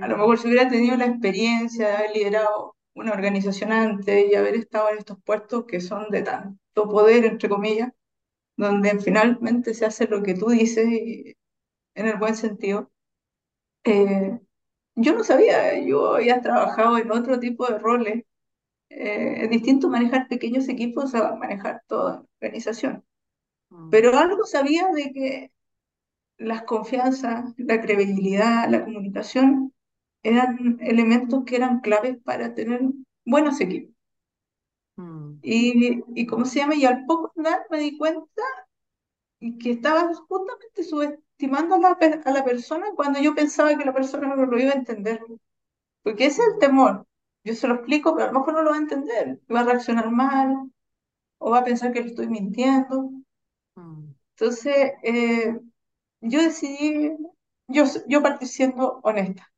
a lo mejor si hubiera tenido la experiencia de haber liderado una organización antes y haber estado en estos puestos que son de tanto poder, entre comillas, donde finalmente se hace lo que tú dices y en el buen sentido. eh, yo no sabía, yo había trabajado en otro tipo de roles. Eh, es distinto manejar pequeños equipos a manejar toda la organización. mm, Pero algo sabía de que las confianzas, la credibilidad, la comunicación eran elementos que eran claves para tener buenos equipos. mm, Y, y como se llama, y al poco andar me di cuenta que estaba justamente subestimando a la, a la persona cuando yo pensaba que la persona no lo iba a entender. Porque ese es el temor. Yo se lo explico, pero a lo mejor no lo va a entender. Va a reaccionar mal o va a pensar que le estoy mintiendo. mm, Entonces, eh, yo decidí, yo, yo partí siendo honesta.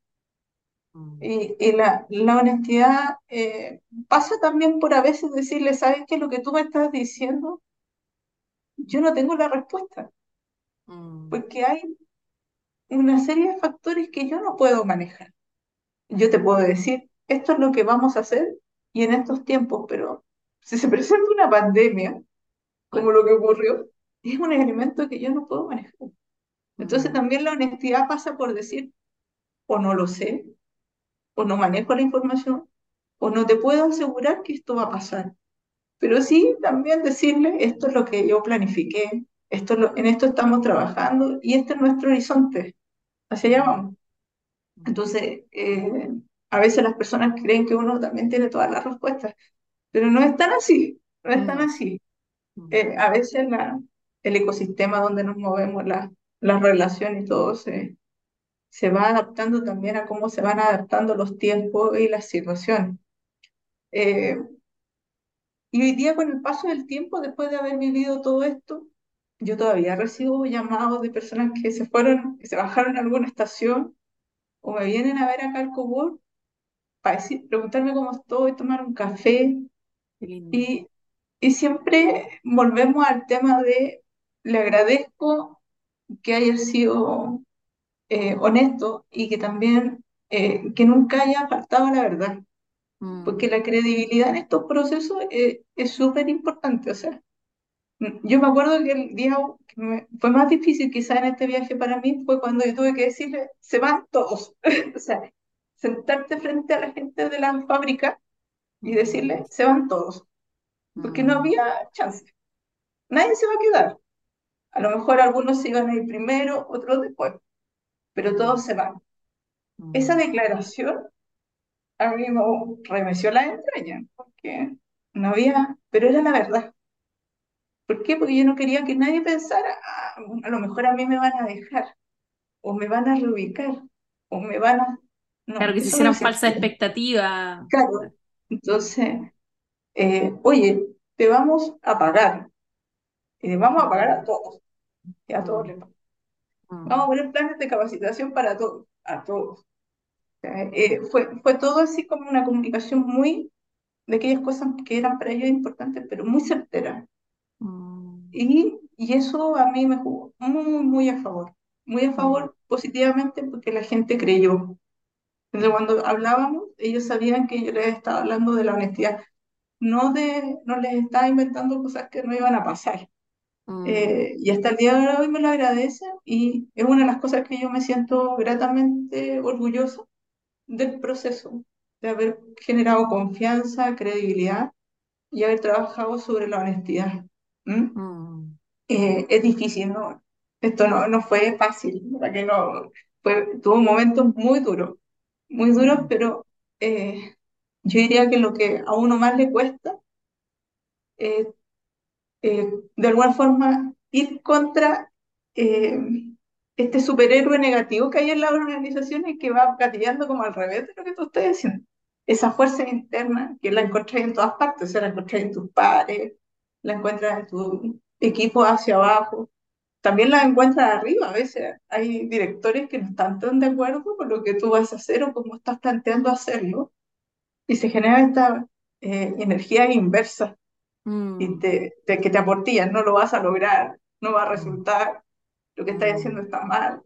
Mm, Y, y la, la honestidad eh, pasa también por a veces decirle, ¿sabes qué? Lo que tú me estás diciendo, yo no tengo la respuesta, mm, porque hay una serie de factores que yo no puedo manejar. Yo te puedo decir, esto es lo que vamos a hacer y en estos tiempos, pero si se presenta una pandemia, como lo que ocurrió, es un elemento que yo no puedo manejar. Entonces mm, también la honestidad pasa por decir, o no lo sé, o no manejo la información, o no te puedo asegurar que esto va a pasar. Pero sí también decirle, esto es lo que yo planifiqué, esto es lo- en esto estamos trabajando y este es nuestro horizonte, hacia allá vamos. Entonces, eh, a veces las personas creen que uno también tiene todas las respuestas, pero no es tan así, no es tan Mm, así. mm, Eh, a veces la, el ecosistema donde nos movemos, la, la relación y todo se, se va adaptando también a cómo se van adaptando los tiempos y las situaciones. Eh, y hoy día, con el paso del tiempo, después de haber vivido todo esto, yo todavía recibo llamados de personas que se fueron, que se bajaron a alguna estación o me vienen a ver acá al Cowork para decir, preguntarme cómo estoy, tomar un café y, y siempre volvemos al tema de le agradezco que haya sido eh, honesto y que también eh, que nunca haya faltado la verdad, porque Mm, la credibilidad en estos procesos eh, es súper importante. O sea, mm, yo me acuerdo que el día que me- fue más difícil quizá en este viaje para mí fue cuando yo tuve que decirle, se van todos. O sea, sentarte frente a la gente de la fábrica y mm, decirle, se van todos, porque no había chance. Nadie se va a quedar. A lo mejor algunos se iban a ir primero, otros después, pero mm, todos se van. Esa mm. declaración a mí me remeció las entrañas, porque no había, pero era la verdad. ¿Por qué? Porque yo no quería que nadie pensara, "Ah, a lo mejor a mí me van a dejar, o me van a reubicar, o me van a... Claro, que se eso no falsas expectativas. Claro. Entonces, eh, oye, te vamos a pagar, y le vamos a pagar a todos, y a todos les pagamos. Vamos a poner planes de capacitación para todos, a todos. O sea, eh, fue, fue todo así como una comunicación muy de aquellas cosas que eran para ellos importantes, pero muy certeras. mm, Y, y eso a mí me jugó muy, muy a favor, muy a mm, favor positivamente porque la gente creyó. Entonces, cuando hablábamos, ellos sabían que yo les estaba hablando de la honestidad, no, de, no les estaba inventando cosas que no iban a pasar. Mm, Eh, y hasta el día de hoy me lo agradecen y es una de las cosas que yo me siento gratamente orgullosa del proceso, de haber generado confianza, credibilidad y haber trabajado sobre la honestidad. ¿Mm? mm, Eh, es difícil, ¿no? Esto no, no fue fácil, ¿verdad que no? Fue, tuvo momentos muy duros, muy duros, mm, pero eh, yo diría que lo que a uno más le cuesta es eh, de alguna forma ir contra eh, este superhéroe negativo que hay en las organizaciones que va gatillando como al revés de lo que tú estás diciendo. Esa fuerza interna que la encontrás en todas partes, o sea, la encontrás en tus pares, la encuentras en tu equipo hacia abajo, también la encuentras arriba. A veces hay directores que no están tan de acuerdo con lo que tú vas a hacer o cómo estás planteando hacerlo, y se genera esta eh, energía inversa y mm, te, te- que te aportillan, no lo vas a lograr, no va a mm, resultar, lo que estás haciendo mm, está mal.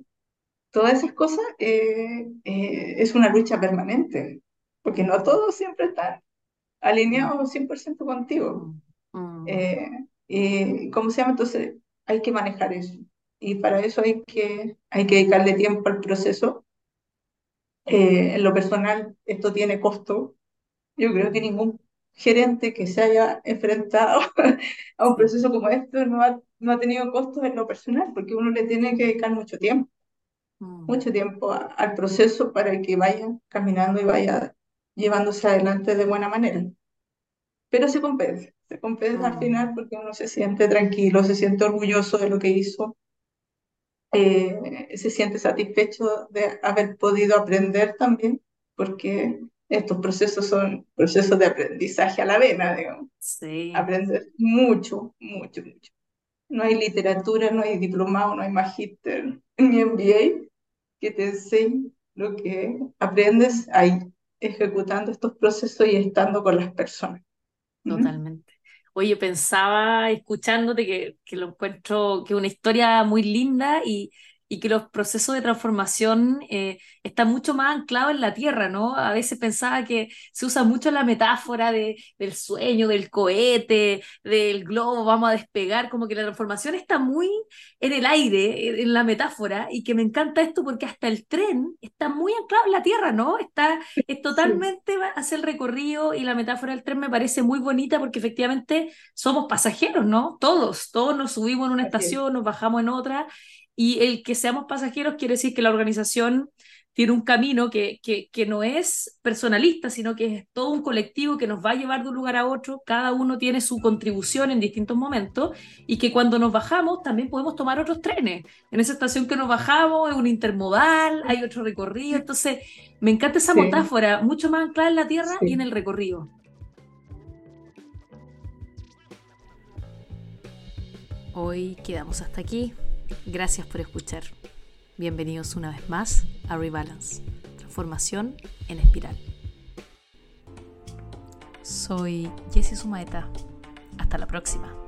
Todas esas cosas eh, eh, es una lucha permanente, porque no todos siempre están alineados 100% contigo. mm, Eh, y, ¿cómo se llama? Entonces hay que manejar eso. Y para eso hay que, hay que dedicarle tiempo al proceso. Eh, en lo personal, esto tiene costo, Yo creo que ningún gerente que se haya enfrentado a un proceso como esto no ha, no ha tenido costos en lo personal, porque uno le tiene que dedicar mucho tiempo, mm, mucho tiempo a- al proceso para que vaya caminando y vaya llevándose adelante de buena manera. Pero se compensa, se compensa al mm, final porque uno se siente tranquilo, se siente orgulloso de lo que hizo, eh, se siente satisfecho de haber podido aprender también, porque estos procesos son procesos de aprendizaje a la vena, digamos. sí, Aprender mucho, mucho, mucho. No hay literatura, no hay diplomado, no hay magíster, ni MBA que te enseñe lo que aprendes ahí, ejecutando estos procesos y estando con las personas. Totalmente. Oye, pensaba escuchándote que, que lo encuentro que una historia muy linda y, y que los procesos de transformación eh, están mucho más anclados en la tierra, ¿no? A veces pensaba que se usa mucho la metáfora de, del sueño, del cohete, del globo, vamos a despegar, como que la transformación está muy en el aire, en la metáfora, y que me encanta esto porque hasta el tren está muy anclado en la tierra, ¿no? Está es Sí, totalmente hace el recorrido y la metáfora del tren me parece muy bonita porque efectivamente somos pasajeros, ¿no? Todos, todos nos subimos en una así es. estación, nos bajamos en otra y el que seamos pasajeros quiere decir que la organización tiene un camino que, que, que, no es personalista, sino que es todo un colectivo que nos va a llevar de un lugar a otro, cada uno tiene su contribución en distintos momentos y que cuando nos bajamos también podemos tomar otros trenes. En esa estación que nos bajamos es un intermodal, hay otro recorrido, entonces me encanta esa metáfora, mucho más anclada en la tierra y en el recorrido. Hoy quedamos hasta aquí. Gracias por escuchar. Bienvenidos una vez más a Rebalance, transformación en espiral. Soy Jessie Sumaeta. Hasta la próxima.